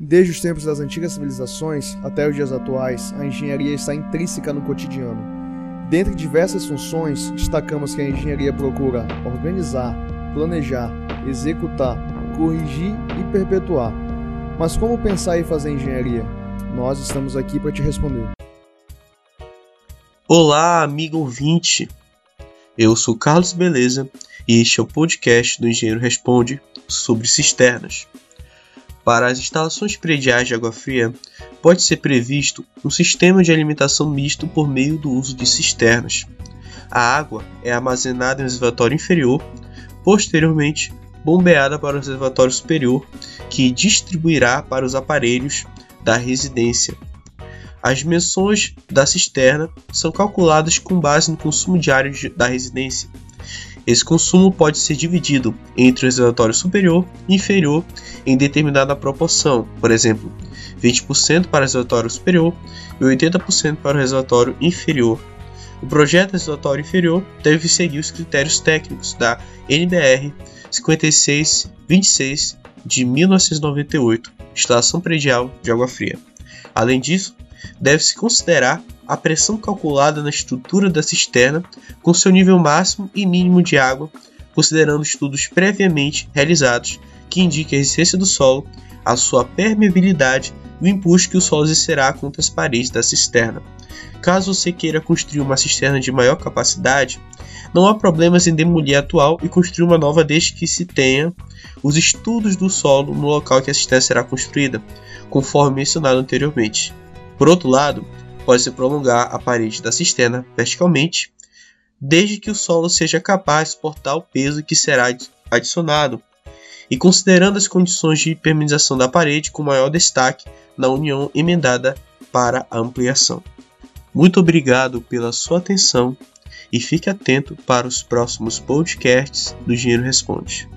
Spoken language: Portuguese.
Desde os tempos das antigas civilizações até os dias atuais, a engenharia está intrínseca no cotidiano. Dentre diversas funções, destacamos que a engenharia procura organizar, planejar, executar, corrigir e perpetuar. Mas como pensar e fazer engenharia? Nós estamos aqui para te responder. Olá, amigo ouvinte. Eu sou Carlos Beleza e este é o podcast do Engenheiro Responde sobre cisternas. Para as instalações prediais de água fria, pode ser previsto um sistema de alimentação misto por meio do uso de cisternas. A água é armazenada no reservatório inferior, posteriormente bombeada para o reservatório superior, que distribuirá para os aparelhos da residência. As dimensões da cisterna são calculadas com base no consumo diário da residência. Esse consumo pode ser dividido entre o reservatório superior e inferior em determinada proporção, por exemplo, 20% para o reservatório superior e 80% para o reservatório inferior. O projeto reservatório inferior deve seguir os critérios técnicos da NBR 5626 de 1998, instalação predial de água fria. Além disso, deve-se considerar a pressão calculada na estrutura da cisterna com seu nível máximo e mínimo de água, considerando estudos previamente realizados que indiquem a resistência do solo, a sua permeabilidade e o impulso que o solo exercerá contra as paredes da cisterna. Caso você queira construir uma cisterna de maior capacidade, não há problemas em demolir a atual e construir uma nova desde que se tenha os estudos do solo no local que a cisterna será construída, conforme mencionado anteriormente. Por outro lado, pode-se prolongar a parede da cisterna verticalmente, desde que o solo seja capaz de suportar o peso que será adicionado, e considerando as condições de permeabilização da parede com maior destaque na união emendada para a ampliação. Muito obrigado pela sua atenção e fique atento para os próximos podcasts do Engenheiro Responde.